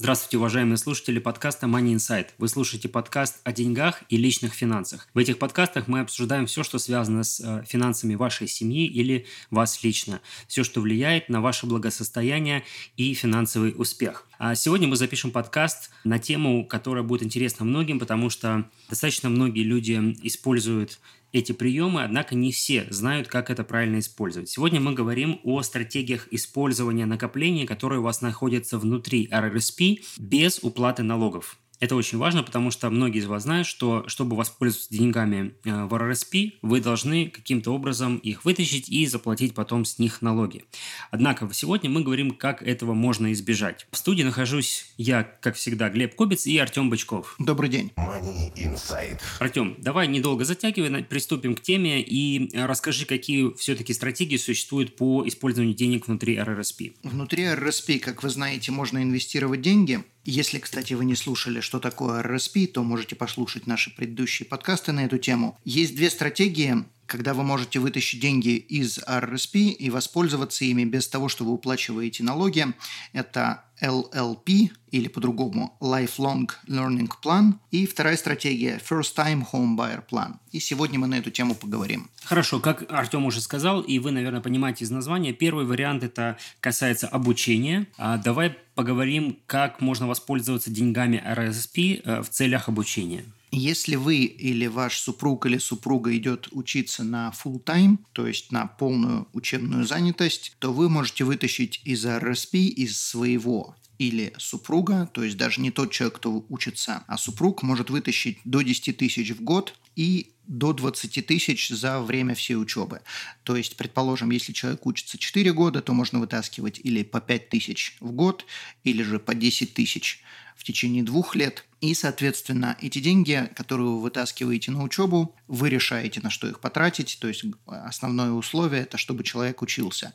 Здравствуйте, уважаемые слушатели подкаста Money Insight. Вы слушаете подкаст о деньгах и личных финансах. В этих подкастах мы обсуждаем все, что связано с э, финансами вашей семьи или вас лично. Все, что влияет на ваше благосостояние и финансовый успех. А сегодня мы запишем подкаст на тему, которая будет интересна многим, потому что достаточно многие люди используют эти приемы, однако не все знают, как это правильно использовать. Сегодня мы говорим о стратегиях использования накоплений, которые у вас находятся внутри RRSP без уплаты налогов. Это очень важно, потому что многие из вас знают, что чтобы воспользоваться деньгами э, в RRSP, вы должны каким-то образом их вытащить и заплатить потом с них налоги. Однако сегодня мы говорим, как этого можно избежать. В студии нахожусь я, как всегда, Глеб Кобец и Артем Бычков. Добрый день. Money Inside. Артем, давай недолго затягивая, приступим к теме и расскажи, какие все-таки стратегии существуют по использованию денег внутри RRSP. Внутри RRSP, как вы знаете, можно инвестировать деньги – если, кстати, вы не слушали, что такое RSP, то можете послушать наши предыдущие подкасты на эту тему. Есть две стратегии, когда вы можете вытащить деньги из RSP и воспользоваться ими без того, что вы уплачиваете налоги. Это LLP или по-другому Lifelong Learning Plan. И вторая стратегия First Time Home Buyer Plan. И сегодня мы на эту тему поговорим. Хорошо, как Артем уже сказал, и вы, наверное, понимаете из названия, первый вариант это касается обучения. А давай поговорим, как можно воспользоваться деньгами RSP э, в целях обучения. Если вы или ваш супруг или супруга идет учиться на full time, то есть на полную учебную занятость, то вы можете вытащить из RSP, из своего или супруга, то есть даже не тот человек, кто учится, а супруг может вытащить до 10 тысяч в год и до 20 тысяч за время всей учебы. То есть, предположим, если человек учится 4 года, то можно вытаскивать или по 5 тысяч в год, или же по 10 тысяч в течение двух лет. И, соответственно, эти деньги, которые вы вытаскиваете на учебу, вы решаете, на что их потратить. То есть основное условие – это чтобы человек учился.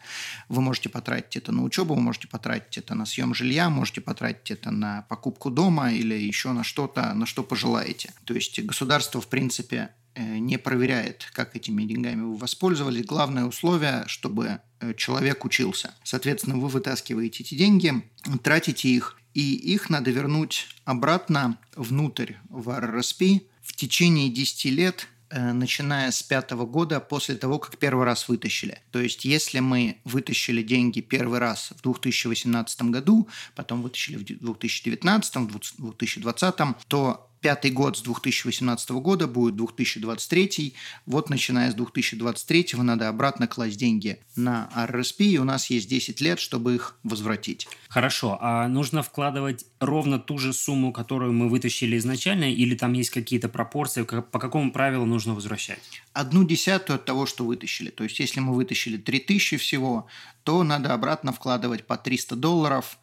Вы можете потратить это на учебу, вы можете потратить это на съем жилья, можете потратить это на покупку дома или еще на что-то, на что пожелаете. То есть государство, в принципе, не проверяет, как этими деньгами вы воспользовались. Главное условие, чтобы э, человек учился. Соответственно, вы вытаскиваете эти деньги, тратите их и их надо вернуть обратно внутрь в RRSP в течение 10 лет э, начиная с пятого года после того, как первый раз вытащили. То есть, если мы вытащили деньги первый раз в 2018 году, потом вытащили в 2019, в 2020, то пятый год с 2018 года будет 2023. Вот начиная с 2023 надо обратно класть деньги на RSP, и у нас есть 10 лет, чтобы их возвратить. Хорошо, а нужно вкладывать ровно ту же сумму, которую мы вытащили изначально, или там есть какие-то пропорции, по какому правилу нужно возвращать? Одну десятую от того, что вытащили. То есть, если мы вытащили 3000 всего, то надо обратно вкладывать по 300 долларов –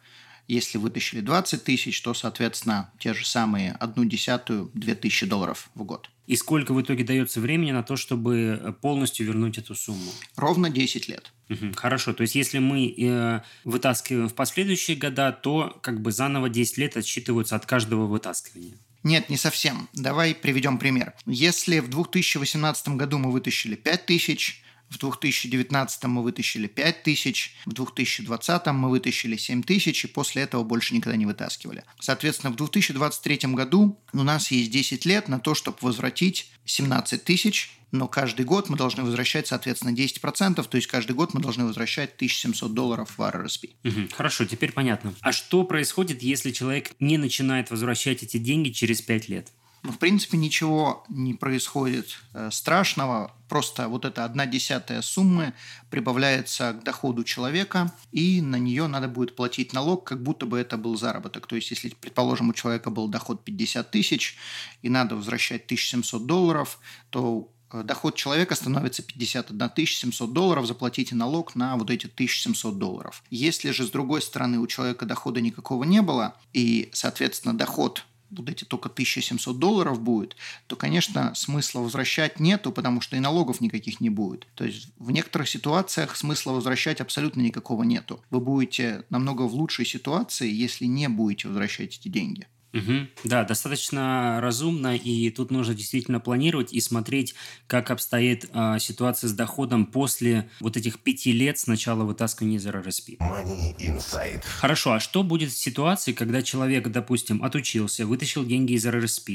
если вытащили 20 тысяч, то, соответственно, те же самые одну десятую, две тысячи долларов в год. И сколько в итоге дается времени на то, чтобы полностью вернуть эту сумму? Ровно 10 лет. Угу, хорошо. То есть, если мы э, вытаскиваем в последующие года, то как бы заново 10 лет отсчитываются от каждого вытаскивания. Нет, не совсем. Давай приведем пример. Если в 2018 году мы вытащили 5 тысяч, в 2019 мы вытащили 5 тысяч, в 2020 мы вытащили 7 тысяч, и после этого больше никогда не вытаскивали. Соответственно, в 2023 году у нас есть 10 лет на то, чтобы возвратить 17 тысяч, но каждый год мы должны возвращать, соответственно, 10%, то есть каждый год мы должны возвращать 1700 долларов в RRSP. Угу, хорошо, теперь понятно. А что происходит, если человек не начинает возвращать эти деньги через 5 лет? Ну, в принципе, ничего не происходит э, страшного. Просто вот эта одна десятая суммы прибавляется к доходу человека, и на нее надо будет платить налог, как будто бы это был заработок. То есть, если, предположим, у человека был доход 50 тысяч, и надо возвращать 1700 долларов, то э, доход человека становится 51 700 долларов, заплатите налог на вот эти 1700 долларов. Если же, с другой стороны, у человека дохода никакого не было, и, соответственно, доход вот эти только 1700 долларов будет, то, конечно, смысла возвращать нету, потому что и налогов никаких не будет. То есть в некоторых ситуациях смысла возвращать абсолютно никакого нету. Вы будете намного в лучшей ситуации, если не будете возвращать эти деньги. Угу. Да, достаточно разумно, и тут нужно действительно планировать и смотреть, как обстоит э, ситуация с доходом после вот этих пяти лет с начала вытаскивания из РРСП. Money Inside. Хорошо, а что будет в ситуации, когда человек, допустим, отучился, вытащил деньги из РРСП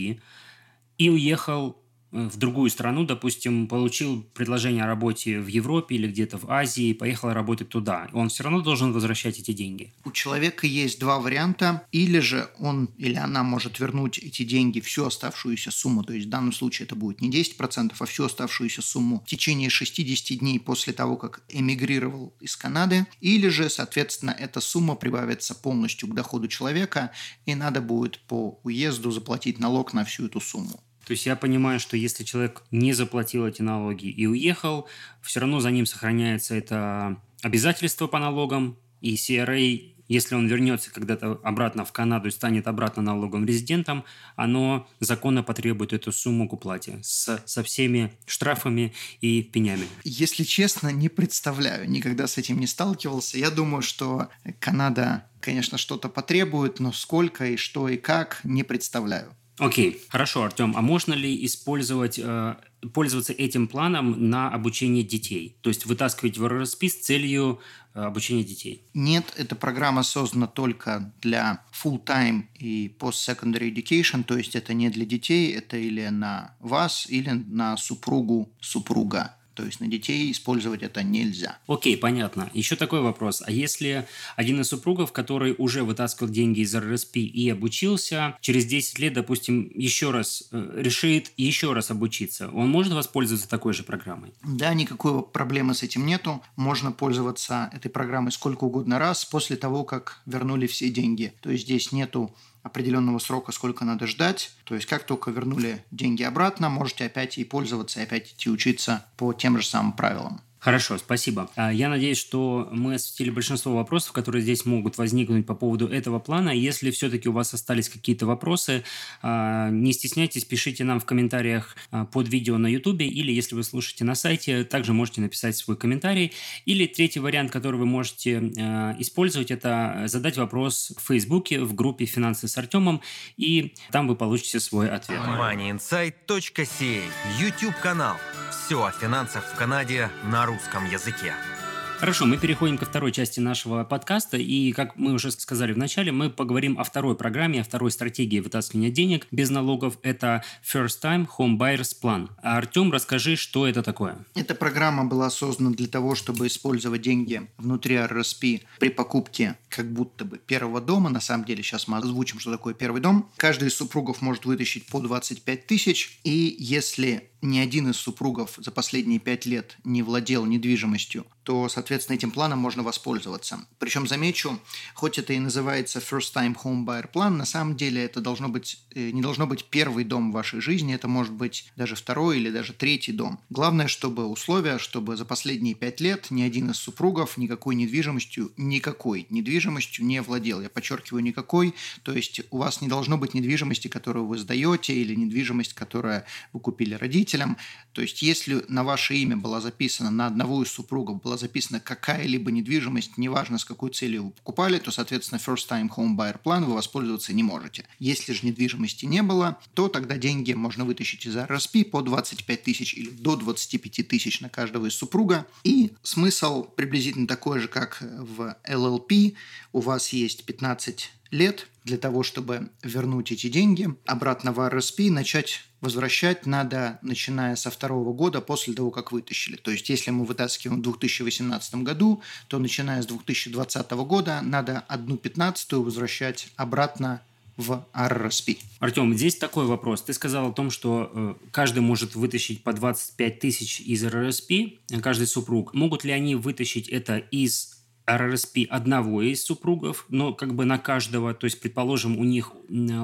и уехал в другую страну, допустим, получил предложение о работе в Европе или где-то в Азии, поехал работать туда, он все равно должен возвращать эти деньги. У человека есть два варианта. Или же он или она может вернуть эти деньги, всю оставшуюся сумму, то есть в данном случае это будет не 10%, а всю оставшуюся сумму в течение 60 дней после того, как эмигрировал из Канады. Или же, соответственно, эта сумма прибавится полностью к доходу человека, и надо будет по уезду заплатить налог на всю эту сумму. То есть я понимаю, что если человек не заплатил эти налоги и уехал, все равно за ним сохраняется это обязательство по налогам, и CRA, если он вернется когда-то обратно в Канаду и станет обратно налоговым резидентом, оно законно потребует эту сумму к уплате с, со всеми штрафами и пенями. Если честно, не представляю, никогда с этим не сталкивался. Я думаю, что Канада, конечно, что-то потребует, но сколько и что и как, не представляю. Окей, хорошо, Артем. А можно ли использовать, э, пользоваться этим планом на обучение детей? То есть вытаскивать в РРСП с целью э, обучения детей? Нет, эта программа создана только для full-time и post-secondary education, то есть это не для детей, это или на вас, или на супругу супруга. То есть на детей использовать это нельзя. Окей, понятно. Еще такой вопрос. А если один из супругов, который уже вытаскивал деньги из РРСП и обучился, через 10 лет, допустим, еще раз э, решит еще раз обучиться, он может воспользоваться такой же программой? Да, никакой проблемы с этим нету. Можно пользоваться этой программой сколько угодно раз после того, как вернули все деньги. То есть здесь нету определенного срока, сколько надо ждать. То есть, как только вернули деньги обратно, можете опять и пользоваться, и опять идти учиться по тем же самым правилам. Хорошо, спасибо. А, я надеюсь, что мы осветили большинство вопросов, которые здесь могут возникнуть по поводу этого плана. Если все-таки у вас остались какие-то вопросы, а, не стесняйтесь, пишите нам в комментариях а, под видео на YouTube, или если вы слушаете на сайте, также можете написать свой комментарий. Или третий вариант, который вы можете использовать, это задать вопрос в Фейсбуке в группе «Финансы с Артемом», и там вы получите свой ответ. moneyinsight.ca YouTube-канал. Все о финансах в Канаде на русском языке. Хорошо, мы переходим ко второй части нашего подкаста, и, как мы уже сказали в начале, мы поговорим о второй программе, о второй стратегии вытаскивания денег без налогов. Это First Time Home Buyers Plan. А Артем, расскажи, что это такое? Эта программа была создана для того, чтобы использовать деньги внутри RSP при покупке как будто бы первого дома. На самом деле, сейчас мы озвучим, что такое первый дом. Каждый из супругов может вытащить по 25 тысяч, и если ни один из супругов за последние пять лет не владел недвижимостью, то, соответственно, этим планом можно воспользоваться. Причем, замечу, хоть это и называется First Time Home Buyer Plan, на самом деле это должно быть, э, не должно быть первый дом в вашей жизни, это может быть даже второй или даже третий дом. Главное, чтобы условия, чтобы за последние пять лет ни один из супругов никакой недвижимостью, никакой недвижимостью не владел. Я подчеркиваю, никакой. То есть у вас не должно быть недвижимости, которую вы сдаете, или недвижимость, которую вы купили родителям. То есть если на ваше имя была записана, на одного из супругов была записана какая-либо недвижимость, неважно с какой целью вы покупали, то, соответственно, First Time Home Buyer Plan вы воспользоваться не можете. Если же недвижимости не было, то тогда деньги можно вытащить из RSP по 25 тысяч или до 25 тысяч на каждого из супруга. И смысл приблизительно такой же, как в LLP. У вас есть 15 лет для того, чтобы вернуть эти деньги обратно в RSP, начать возвращать надо, начиная со второго года после того, как вытащили. То есть, если мы вытаскиваем в 2018 году, то начиная с 2020 года надо одну пятнадцатую возвращать обратно в RRSP. Артем, здесь такой вопрос. Ты сказал о том, что э, каждый может вытащить по 25 тысяч из RRSP, э, каждый супруг. Могут ли они вытащить это из РРСП одного из супругов, но как бы на каждого, то есть, предположим, у них,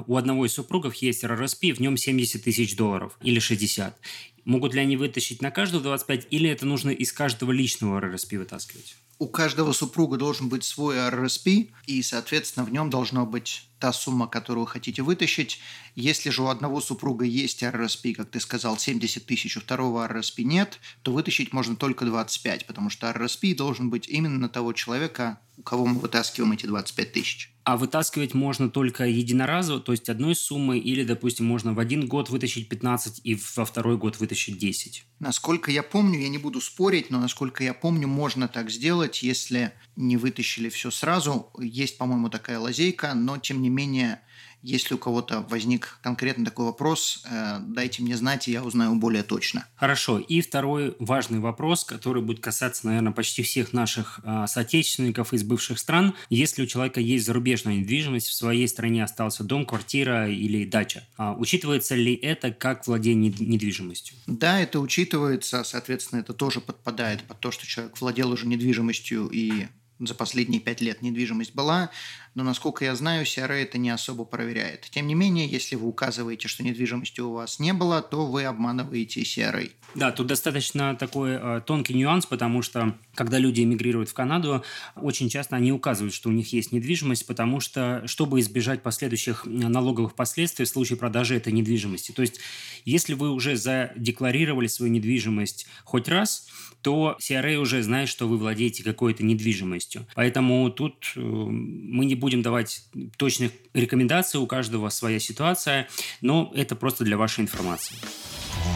у одного из супругов есть РРСП, в нем 70 тысяч долларов или 60. Могут ли они вытащить на каждого 25, или это нужно из каждого личного РРСП вытаскивать? У каждого супруга должен быть свой RRSP, и, соответственно, в нем должно быть та сумма, которую хотите вытащить. Если же у одного супруга есть RRSP, как ты сказал, 70 тысяч, у второго RRSP нет, то вытащить можно только 25, потому что RRSP должен быть именно того человека, у кого мы вытаскиваем эти 25 тысяч. А вытаскивать можно только единоразово, то есть одной суммой, или, допустим, можно в один год вытащить 15 и во второй год вытащить 10? Насколько я помню, я не буду спорить, но насколько я помню, можно так сделать, если не вытащили все сразу. Есть, по-моему, такая лазейка, но тем не менее если у кого-то возник конкретно такой вопрос, э, дайте мне знать, и я узнаю более точно. Хорошо. И второй важный вопрос, который будет касаться, наверное, почти всех наших э, соотечественников из бывших стран. Если у человека есть зарубежная недвижимость, в своей стране остался дом, квартира или дача, а учитывается ли это как владение недвижимостью? Да, это учитывается. Соответственно, это тоже подпадает под то, что человек владел уже недвижимостью и за последние пять лет недвижимость была, но, насколько я знаю, CRA это не особо проверяет. Тем не менее, если вы указываете, что недвижимости у вас не было, то вы обманываете CRA. Да, тут достаточно такой э, тонкий нюанс, потому что, когда люди эмигрируют в Канаду, очень часто они указывают, что у них есть недвижимость, потому что, чтобы избежать последующих налоговых последствий в случае продажи этой недвижимости. То есть, если вы уже задекларировали свою недвижимость хоть раз, то CRA уже знает, что вы владеете какой-то недвижимостью. Поэтому тут э, мы не будем давать точных рекомендаций, у каждого своя ситуация, но это просто для вашей информации.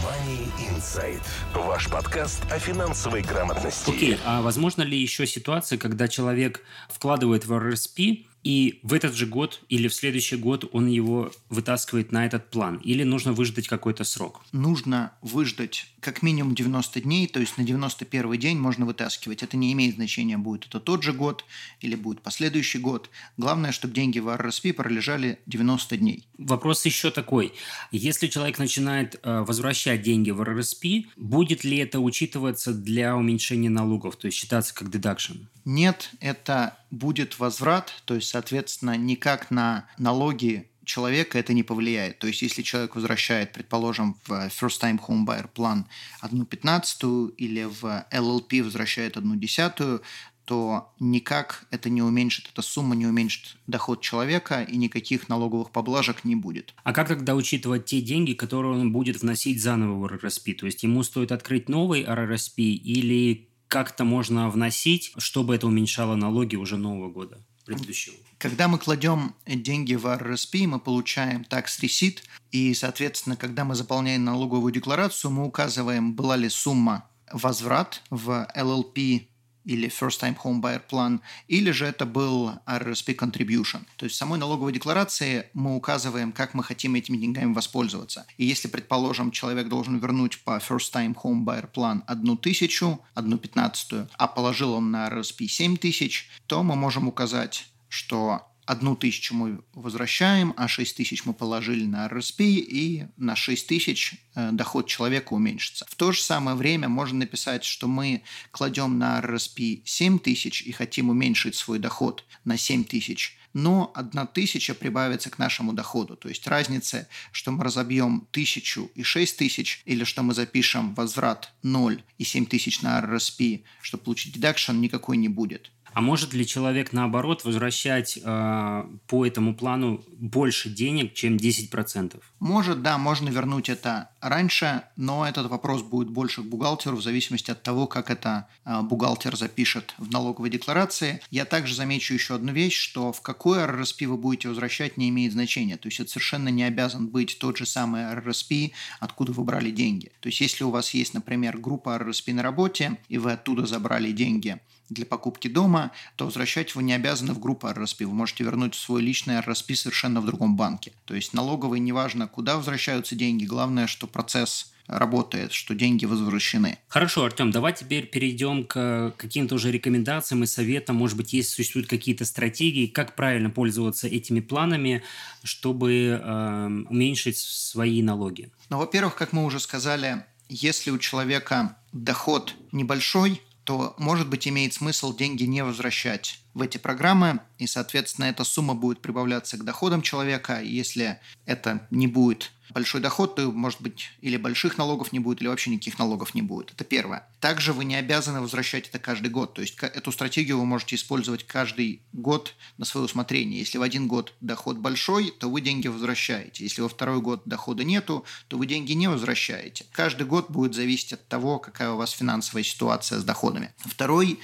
Money Insight. Ваш подкаст о финансовой грамотности. Окей, а возможно ли еще ситуация, когда человек вкладывает в RSP, и в этот же год или в следующий год он его вытаскивает на этот план? Или нужно выждать какой-то срок? Нужно выждать как минимум 90 дней, то есть на 91 день можно вытаскивать. Это не имеет значения, будет это тот же год или будет последующий год. Главное, чтобы деньги в RSP пролежали 90 дней. Вопрос еще такой. Если человек начинает э, возвращать деньги в RSP, будет ли это учитываться для уменьшения налогов, то есть считаться как дедакшн? Нет, это будет возврат, то есть, соответственно, никак на налоги человека это не повлияет. То есть, если человек возвращает, предположим, в First Time Home Buyer план одну пятнадцатую или в LLP возвращает одну десятую, то никак это не уменьшит, эта сумма не уменьшит доход человека и никаких налоговых поблажек не будет. А как тогда учитывать те деньги, которые он будет вносить заново в RRSP? То есть ему стоит открыть новый RRSP или как-то можно вносить, чтобы это уменьшало налоги уже нового года предыдущего? Когда мы кладем деньги в RRSP, мы получаем tax receipt, и, соответственно, когда мы заполняем налоговую декларацию, мы указываем, была ли сумма возврат в LLP или First Time Home Buyer Plan, или же это был RRSP Contribution. То есть в самой налоговой декларации мы указываем, как мы хотим этими деньгами воспользоваться. И если, предположим, человек должен вернуть по First Time Home Buyer Plan одну тысячу, одну пятнадцатую, а положил он на RRSP 7 тысяч, то мы можем указать, что одну тысячу мы возвращаем, а 6 тысяч мы положили на RSP, и на 6 тысяч э, доход человека уменьшится. В то же самое время можно написать, что мы кладем на RSP 7 тысяч и хотим уменьшить свой доход на 7 тысяч, но 1 тысяча прибавится к нашему доходу. То есть разница, что мы разобьем тысячу и 6 тысяч, или что мы запишем возврат 0 и 7 тысяч на RSP, чтобы получить deduction, никакой не будет. А может ли человек, наоборот, возвращать э, по этому плану больше денег, чем 10%? Может, да, можно вернуть это раньше, но этот вопрос будет больше к бухгалтеру в зависимости от того, как это э, бухгалтер запишет в налоговой декларации. Я также замечу еще одну вещь, что в какой RRSP вы будете возвращать не имеет значения. То есть это совершенно не обязан быть тот же самый RRSP, откуда вы брали деньги. То есть если у вас есть, например, группа RRSP на работе, и вы оттуда забрали деньги – для покупки дома, то возвращать вы не обязаны в группу RRSP. Вы можете вернуть свой личный RRSP совершенно в другом банке. То есть налоговый неважно, куда возвращаются деньги, главное, что процесс работает, что деньги возвращены. Хорошо, Артем, давай теперь перейдем к каким-то уже рекомендациям и советам. Может быть, есть существуют какие-то стратегии, как правильно пользоваться этими планами, чтобы э, уменьшить свои налоги? Ну, во-первых, как мы уже сказали, если у человека доход небольшой, то, может быть, имеет смысл деньги не возвращать в эти программы, и, соответственно, эта сумма будет прибавляться к доходам человека. Если это не будет большой доход, то, может быть, или больших налогов не будет, или вообще никаких налогов не будет. Это первое. Также вы не обязаны возвращать это каждый год. То есть эту стратегию вы можете использовать каждый год на свое усмотрение. Если в один год доход большой, то вы деньги возвращаете. Если во второй год дохода нету, то вы деньги не возвращаете. Каждый год будет зависеть от того, какая у вас финансовая ситуация с доходами. Второй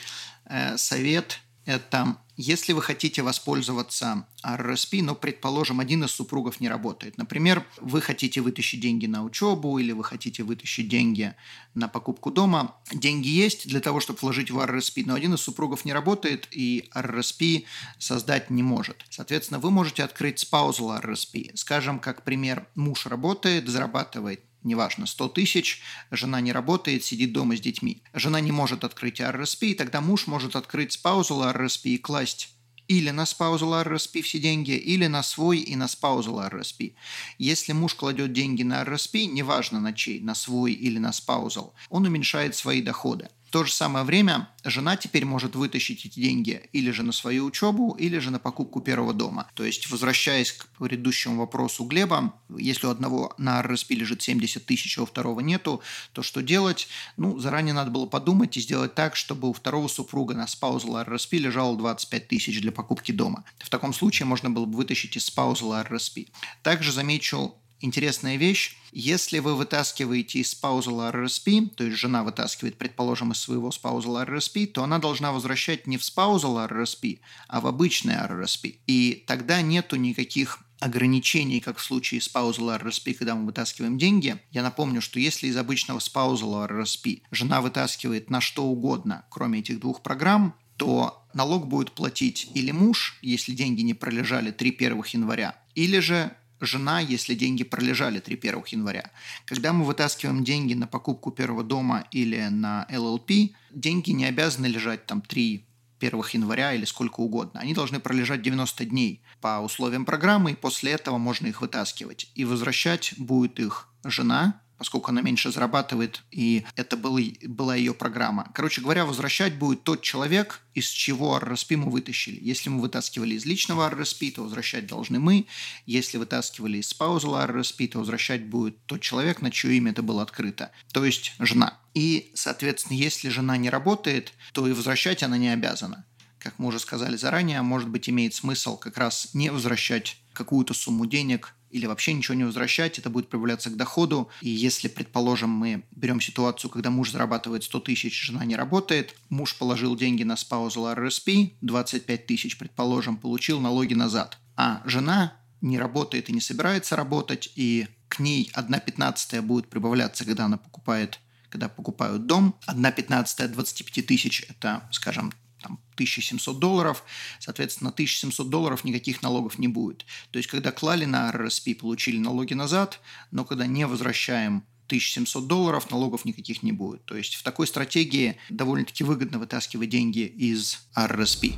э, совет – это если вы хотите воспользоваться RRSP, но, предположим, один из супругов не работает. Например, вы хотите вытащить деньги на учебу или вы хотите вытащить деньги на покупку дома. Деньги есть для того, чтобы вложить в RRSP, но один из супругов не работает и RRSP создать не может. Соответственно, вы можете открыть spousal RRSP. Скажем, как пример, муж работает, зарабатывает неважно, 100 тысяч, жена не работает, сидит дома с детьми. Жена не может открыть RRSP, и тогда муж может открыть спаузал RRSP и класть или на спаузал RRSP все деньги, или на свой и на спаузал RRSP. Если муж кладет деньги на RRSP, неважно на чей, на свой или на спаузал, он уменьшает свои доходы то же самое время жена теперь может вытащить эти деньги или же на свою учебу, или же на покупку первого дома. То есть, возвращаясь к предыдущему вопросу Глеба, если у одного на RSP лежит 70 тысяч, а у второго нету, то что делать? Ну, заранее надо было подумать и сделать так, чтобы у второго супруга на спаузал RSP лежало 25 тысяч для покупки дома. В таком случае можно было бы вытащить из спаузала RSP. Также замечу интересная вещь. Если вы вытаскиваете из спаузала RRSP, то есть жена вытаскивает, предположим, из своего спаузала RRSP, то она должна возвращать не в спаузал RRSP, а в обычный RRSP. И тогда нету никаких ограничений, как в случае с паузала RRSP, когда мы вытаскиваем деньги. Я напомню, что если из обычного спаузала RRSP жена вытаскивает на что угодно, кроме этих двух программ, то налог будет платить или муж, если деньги не пролежали 3 1 января, или же жена, если деньги пролежали 3 1 января. Когда мы вытаскиваем деньги на покупку первого дома или на LLP, деньги не обязаны лежать там 3 1 января или сколько угодно. Они должны пролежать 90 дней по условиям программы, и после этого можно их вытаскивать. И возвращать будет их жена, поскольку она меньше зарабатывает, и это был, была ее программа. Короче говоря, возвращать будет тот человек, из чего RSP мы вытащили. Если мы вытаскивали из личного RSP, то возвращать должны мы. Если вытаскивали из спаузала RSP, то возвращать будет тот человек, на чье имя это было открыто, то есть жена. И, соответственно, если жена не работает, то и возвращать она не обязана. Как мы уже сказали заранее, может быть, имеет смысл как раз не возвращать какую-то сумму денег или вообще ничего не возвращать, это будет прибавляться к доходу. И если, предположим, мы берем ситуацию, когда муж зарабатывает 100 тысяч, жена не работает, муж положил деньги на спаузал RSP, 25 тысяч, предположим, получил налоги назад, а жена не работает и не собирается работать, и к ней 1 пятнадцатая будет прибавляться, когда она покупает когда покупают дом, 1 пятнадцатая 25 тысяч – это, скажем, там, 1700 долларов, соответственно, 1700 долларов никаких налогов не будет. То есть, когда клали на RSP, получили налоги назад, но когда не возвращаем 1700 долларов, налогов никаких не будет. То есть в такой стратегии довольно-таки выгодно вытаскивать деньги из RSP.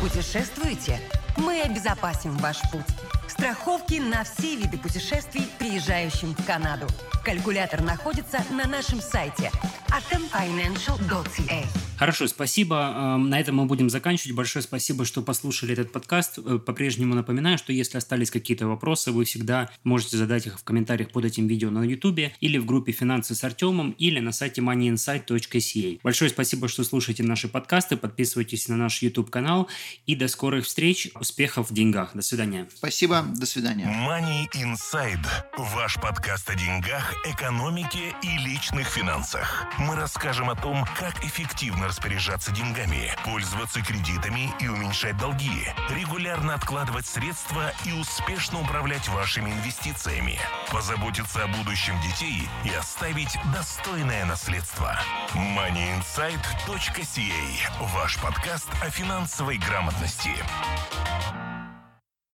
Путешествуете? Мы обезопасим ваш путь. Страховки на все виды путешествий, приезжающим в Канаду. Калькулятор находится на нашем сайте atomfinancial.ca. Хорошо, спасибо. Эм, на этом мы будем заканчивать. Большое спасибо, что послушали этот подкаст. Э, по-прежнему напоминаю, что если остались какие-то вопросы, вы всегда можете задать их в комментариях под этим видео на YouTube или в группе «Финансы с Артемом» или на сайте moneyinsight.ca. Большое спасибо, что слушаете наши подкасты, подписывайтесь на наш YouTube-канал и до скорых встреч. Успехов в деньгах. До свидания. Спасибо. До свидания. Money Inside. Ваш подкаст о деньгах, экономике и личных финансах. Мы расскажем о том, как эффективно распоряжаться деньгами, пользоваться кредитами и уменьшать долги, регулярно откладывать средства и успешно управлять вашими инвестициями, позаботиться о будущем детей и оставить достойное наследство. moneyinsight.ca – ваш подкаст о финансовой грамотности.